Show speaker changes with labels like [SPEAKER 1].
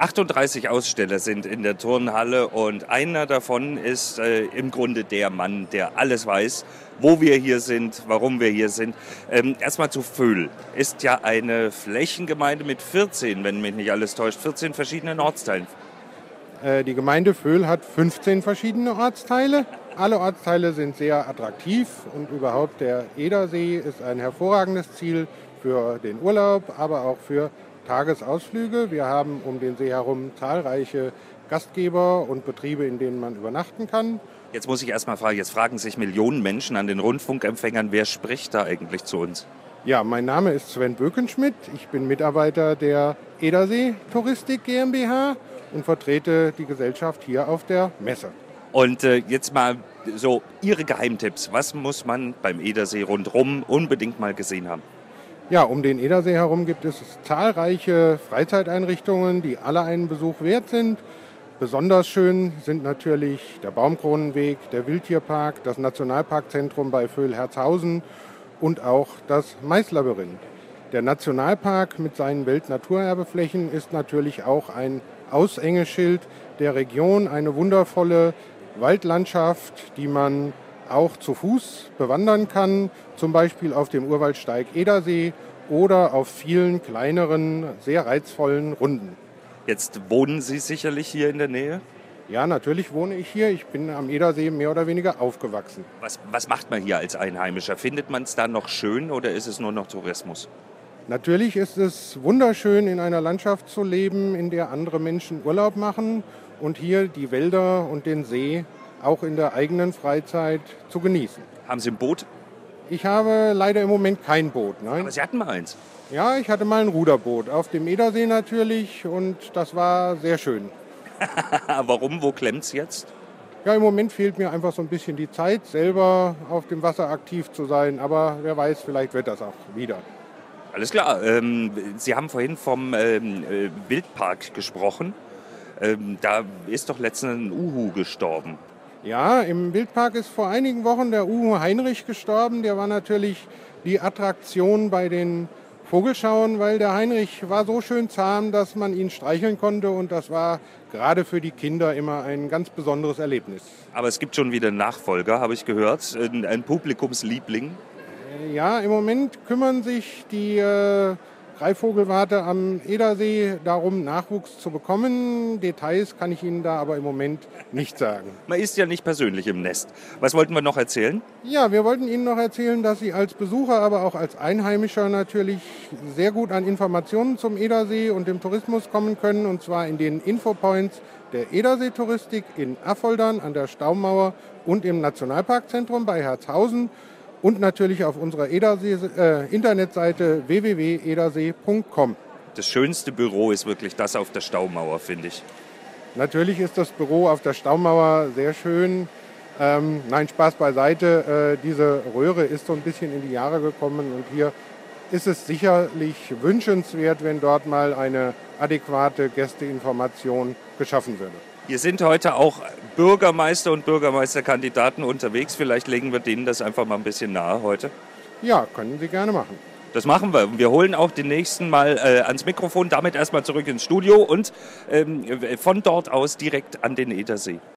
[SPEAKER 1] 38 Aussteller sind in der Turnhalle und einer davon ist äh, im Grunde der Mann, der alles weiß, wo wir hier sind, warum wir hier sind. Ähm, erstmal zu Föhl. Ist ja eine Flächengemeinde mit 14, wenn mich nicht alles täuscht, 14 verschiedenen Ortsteilen.
[SPEAKER 2] Äh, die Gemeinde Föhl hat 15 verschiedene Ortsteile. Alle Ortsteile sind sehr attraktiv und überhaupt der Edersee ist ein hervorragendes Ziel für den Urlaub, aber auch für Tagesausflüge. Wir haben um den See herum zahlreiche Gastgeber und Betriebe, in denen man übernachten kann.
[SPEAKER 1] Jetzt muss ich erst mal fragen, jetzt fragen sich Millionen Menschen an den Rundfunkempfängern, wer spricht da eigentlich zu uns?
[SPEAKER 2] Ja, mein Name ist Sven Bökenschmidt. Ich bin Mitarbeiter der Edersee Touristik GmbH und vertrete die Gesellschaft hier auf der Messe.
[SPEAKER 1] Und äh, jetzt mal so Ihre Geheimtipps. Was muss man beim Edersee rundherum unbedingt mal gesehen haben?
[SPEAKER 2] Ja, um den Edersee herum gibt es zahlreiche Freizeiteinrichtungen, die alle einen Besuch wert sind. Besonders schön sind natürlich der Baumkronenweg, der Wildtierpark, das Nationalparkzentrum bei Vöhl-Herzhausen und auch das Maislabyrinth. Der Nationalpark mit seinen Weltnaturerbeflächen ist natürlich auch ein Aushängeschild der Region, eine wundervolle Waldlandschaft, die man auch zu Fuß bewandern kann, zum Beispiel auf dem Urwaldsteig Edersee oder auf vielen kleineren, sehr reizvollen Runden.
[SPEAKER 1] Jetzt wohnen Sie sicherlich hier in der Nähe?
[SPEAKER 2] Ja, natürlich wohne ich hier. Ich bin am Edersee mehr oder weniger aufgewachsen.
[SPEAKER 1] Was, was macht man hier als Einheimischer? Findet man es da noch schön oder ist es nur noch Tourismus?
[SPEAKER 2] Natürlich ist es wunderschön, in einer Landschaft zu leben, in der andere Menschen Urlaub machen und hier die Wälder und den See auch in der eigenen Freizeit zu genießen.
[SPEAKER 1] Haben Sie ein Boot?
[SPEAKER 2] Ich habe leider im Moment kein Boot. Nein.
[SPEAKER 1] Aber Sie hatten mal eins.
[SPEAKER 2] Ja, ich hatte mal ein Ruderboot auf dem Edersee natürlich und das war sehr schön.
[SPEAKER 1] Warum? Wo klemmt es jetzt?
[SPEAKER 2] Ja, im Moment fehlt mir einfach so ein bisschen die Zeit, selber auf dem Wasser aktiv zu sein. Aber wer weiß, vielleicht wird das auch wieder.
[SPEAKER 1] Alles klar. Ähm, Sie haben vorhin vom ähm, äh, Wildpark gesprochen. Ähm, da ist doch letztens ein Uhu gestorben.
[SPEAKER 2] Ja, im Wildpark ist vor einigen Wochen der Uhu Heinrich gestorben. Der war natürlich die Attraktion bei den Vogelschauen, weil der Heinrich war so schön zahm, dass man ihn streicheln konnte und das war gerade für die Kinder immer ein ganz besonderes Erlebnis.
[SPEAKER 1] Aber es gibt schon wieder einen Nachfolger, habe ich gehört, ein Publikumsliebling.
[SPEAKER 2] Ja, im Moment kümmern sich die äh, Greifvogelwarte am Edersee darum, Nachwuchs zu bekommen. Details kann ich Ihnen da aber im Moment nicht sagen.
[SPEAKER 1] Man ist ja nicht persönlich im Nest. Was wollten wir noch erzählen?
[SPEAKER 2] Ja, wir wollten Ihnen noch erzählen, dass Sie als Besucher, aber auch als Einheimischer natürlich sehr gut an Informationen zum Edersee und dem Tourismus kommen können. Und zwar in den Infopoints der Edersee-Touristik in Affoldern an der Staumauer und im Nationalparkzentrum bei Herzhausen und natürlich auf unserer Edersee, äh, Internetseite www.edersee.com.
[SPEAKER 1] Das schönste Büro ist wirklich das auf der Staumauer, finde ich.
[SPEAKER 2] Natürlich ist das Büro auf der Staumauer sehr schön. Ähm, nein, Spaß beiseite. Äh, diese Röhre ist so ein bisschen in die Jahre gekommen und hier ist es sicherlich wünschenswert, wenn dort mal eine adäquate Gästeinformation geschaffen würde.
[SPEAKER 1] Hier sind heute auch Bürgermeister und Bürgermeisterkandidaten unterwegs. Vielleicht legen wir denen das einfach mal ein bisschen nahe heute.
[SPEAKER 2] Ja, können Sie gerne machen.
[SPEAKER 1] Das machen wir. Wir holen auch den nächsten mal äh, ans Mikrofon, damit erstmal zurück ins Studio und ähm, von dort aus direkt an den Edersee.